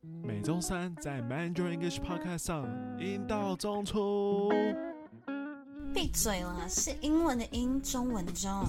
每周三在 Mandarin English Podcast 上，英道中出。闭嘴啦，是英文的英，中文的中。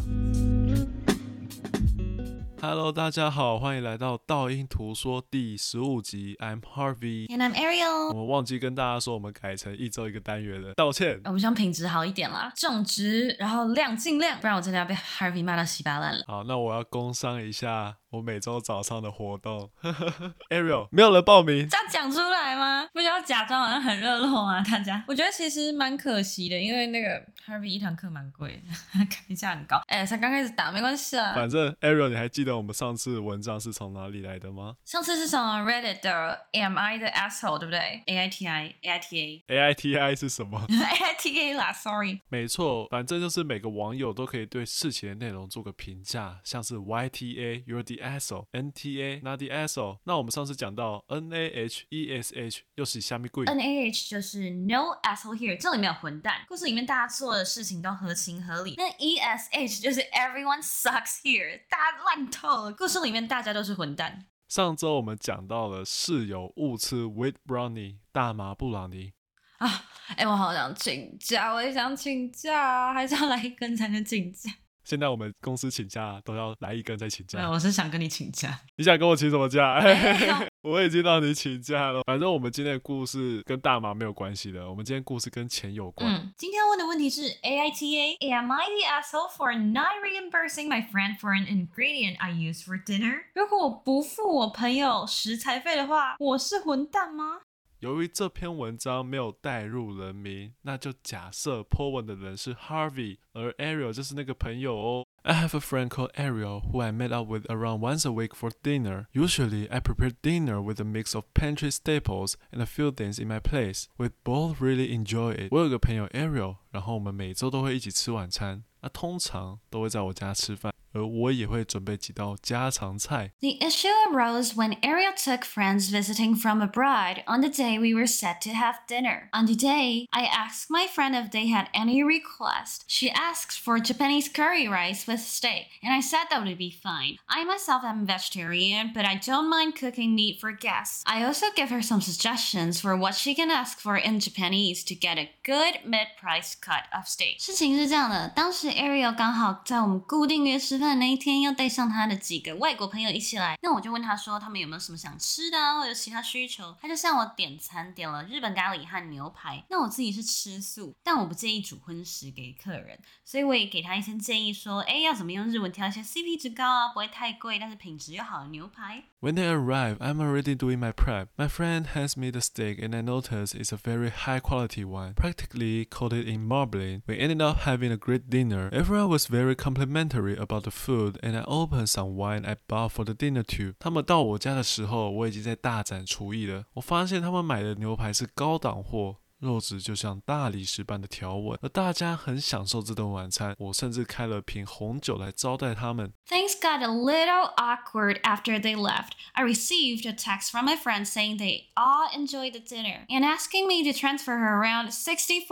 Hello，大家好，欢迎来到道音图说第十五集。I'm Harvey，and I'm Ariel。我们忘记跟大家说，我们改成一周一个单元了，道歉。我们希望品质好一点啦，种植，然后量尽量，不然我真的要被 Harvey 骂到稀巴烂了。好，那我要工商一下。我每周早上的活动，Ariel 没有人报名，这样讲出来吗？不需要假装好像很热络吗，大家。我觉得其实蛮可惜的，因为那个 Harvey 一堂课蛮贵的，开价很高。哎，才刚开始打，没关系啊。反正 Ariel，你还记得我们上次文章是从哪里来的吗？上次是从 Reddit 的 Am I the asshole，对不对？A I T I A I T A A I T I 是什么？A I T A 啦，Sorry。没错，反正就是每个网友都可以对事情的内容做个评价，像是 Y T A，You're the asshole N T A not the asshole。那我们上次讲到 N A H E S H 又是虾米鬼？N A H 就是 No asshole here，这里没有混蛋。故事里面大家做的事情都合情合理。那 E S H 就是 Everyone sucks here，大家烂透了。故事里面大家都是混蛋。上周我们讲到了室友误吃 Wheat Brownie 大麻布朗尼啊，哎、欸，我好想请假，我也想请假，还是要来一根才能请假。现在我们公司请假都要来一根再请假。我是想跟你请假。你想跟我请什么假？哎、我已经让你请假了。反正我们今天的故事跟大麻没有关系的。我们今天故事跟钱有关。嗯，今天问的问题是：A I T A，Am I the asshole for not reimbursing my friend for an ingredient I used for dinner？如果我不付我朋友食材费的话，我是混蛋吗？由于这篇文章没有带入人名，那就假设 po 文的人是 Harvey，而 Ariel 就是那个朋友哦。I have a friend called Ariel who I meet up with around once a week for dinner. Usually, I prepare dinner with a mix of pantry staples and a few things in my place. We both really enjoy it. 我有个朋友 Ariel，然后我们每周都会一起吃晚餐，那通常都会在我家吃饭。 而我也会准备几道家常菜。The issue arose when Ariel took friends visiting from abroad on the day we were set to have dinner. On the day, I asked my friend if they had any request. She asked for Japanese curry rice with steak, and I said that would be fine. I myself am vegetarian, but I don't mind cooking meat for guests. I also give her some suggestions for what she can ask for in Japanese to get a good mid-price cut of steak. 事情是这样的，当时 Ariel 刚好在我们固定约吃 饭那一天要带上他的几个外国朋友一起来，那我就问他说他们有没有什么想吃的啊，或者其他需求。他就向我点餐，点了日本咖喱和牛排。那我自己是吃素，但我不介意煮荤食给客人，所以我也给他一些建议说，哎，要怎么用日文挑一些 CP 值高啊，不会太贵，但是品质又好的牛排。When they arrive, I'm already doing my prep. My friend hands me the steak, and I notice it's a very high quality one, practically coated in marbling. We ended up having a great dinner. Everyone was very complimentary about the food, and I opened some wine I bought for the dinner too. 他们到我家的时候，我已经在大展厨艺了。我发现他们买的牛排是高档货。肉质就像大理石般的条纹，而大家很享受这顿晚餐。我甚至开了瓶红酒来招待他们。Things got a little awkward after they left. I received a text from my friend saying they all enjoyed the dinner and asking me to transfer her around $64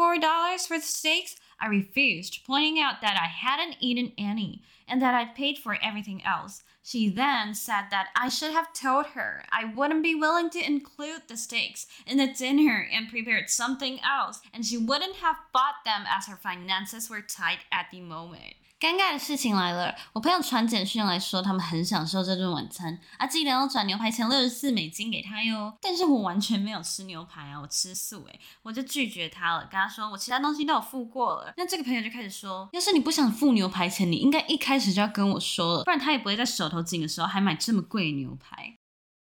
for the steaks. I refused, pointing out that I hadn't eaten any and that I'd paid for everything else. She then said that I should have told her I wouldn't be willing to include the steaks in the dinner and prepared something else, and she wouldn't have bought them as her finances were tight at the moment. 尴尬的事情来了，我朋友传简讯来说他们很享受这顿晚餐，啊，记得要转牛排钱六十四美金给他哟。但是我完全没有吃牛排啊，我吃素诶，我就拒绝他了，跟他说我其他东西都有付过了。那这个朋友就开始说，要是你不想付牛排钱，你应该一开始就要跟我说了，不然他也不会在手头紧的时候还买这么贵的牛排。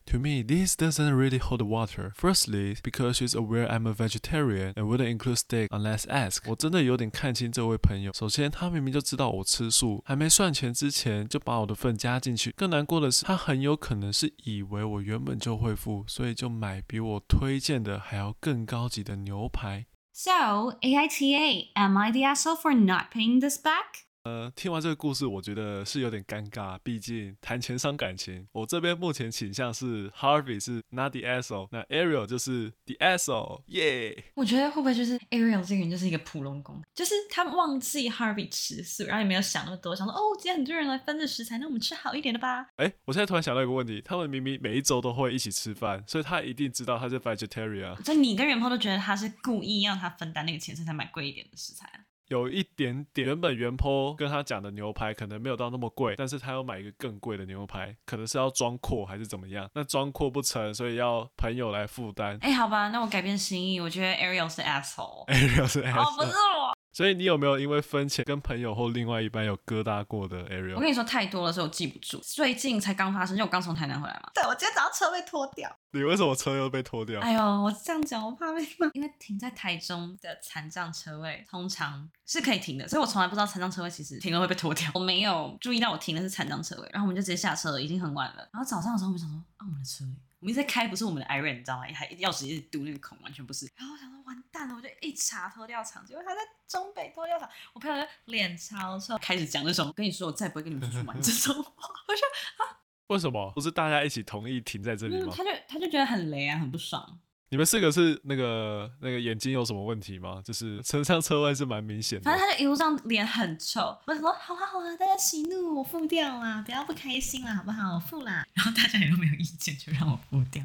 To me, this doesn't really hold water. Firstly, because she's aware I'm a vegetarian and wouldn't include steak unless asked. 我真的有点看清这位朋友。首先，他明明就知道我吃素，还没算钱之前就把我的份加进去。更难过的是，他很有可能是以为我原本就会付，所以就买比我推荐的还要更高级的牛排。So, AITA, am I the asshole for not paying this back? 呃，听完这个故事，我觉得是有点尴尬，毕竟谈钱伤感情。我这边目前倾向是 Harvey 是 not the asshole，那 Ariel 就是 the asshole，耶、yeah!。我觉得会不会就是 Ariel 这个人就是一个普龙宫，就是他忘记 Harvey 吃素，然后也没有想那么多，想说哦，今天很多人来分这食材，那我们吃好一点的吧。哎，我现在突然想到一个问题，他们明明每一周都会一起吃饭，所以他一定知道他是 vegetarian。所以你跟元坡都觉得他是故意让他分担那个钱，所以才买贵一点的食材。有一点点，原本原 po 跟他讲的牛排可能没有到那么贵，但是他要买一个更贵的牛排，可能是要装阔还是怎么样？那装阔不成，所以要朋友来负担。哎，好吧，那我改变心意，我觉得 Ariel 是 asshole，Ariel 是 asshole，哦，不是我。所以你有没有因为分钱跟朋友或另外一半有疙瘩过的 Ariel？我跟你说太多了，所以我记不住。最近才刚发生，因为我刚从台南回来嘛。对，我今天早上车被拖掉。你为什么车又被拖掉？哎呦，我这样讲我怕被骂。因为停在台中的残障车位通常是可以停的，所以我从来不知道残障车位其实停了会被拖掉。我没有注意到我停的是残障车位，然后我们就直接下车了，已经很晚了。然后早上的时候我们想说，啊，我们的车位。我们一直在开，不是我们的 Iron，你知道吗？还钥匙一直堵那个孔，完全不是。然后我想说，完蛋了，我就一查脱掉场，结果他在中北脱掉场。我朋友就脸超臭，开始讲那种，跟你说我再也不会跟你们出去玩这种话。我说啊，为什么？不是大家一起同意停在这里吗？他就他就觉得很雷啊，很不爽。你们四个是那个那个眼睛有什么问题吗？就是车上车外是蛮明显的。反正他就一路上脸很臭。我说好啊好啊，大家息怒，我付掉啦，不要不开心啦，好不好？我付啦。然后大家也都没有意见，就让我付掉。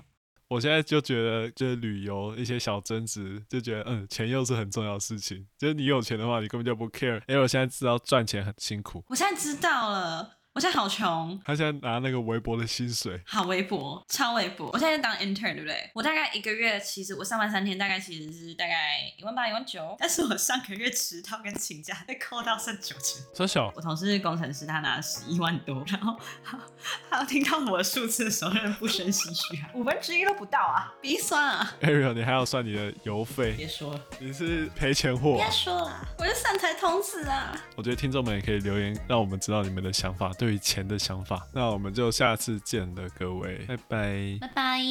我现在就觉得，就是旅游一些小争执，就觉得嗯，钱又是很重要的事情。就是你有钱的话，你根本就不 care。因为我现在知道赚钱很辛苦。我现在知道了。我现在好穷，他现在拿那个微薄的薪水，好微薄，超微薄。我现在当 intern，对不对？我大概一个月，其实我上班三天，大概其实是大概一万八、一万九。但是我上个月迟到跟请假被扣到剩九千。说小，我同事是工程师，他拿了十一万多，然后 他听到我的数字的时候，让人不胜唏嘘啊，五分之一都不到啊，鼻酸啊。Ariel，你还要算你的油费？别说了，你是赔钱货。别说了，我是善财童子啊。我觉得听众们也可以留言，让我们知道你们的想法。对于钱的想法，那我们就下次见了，各位，拜拜，拜拜。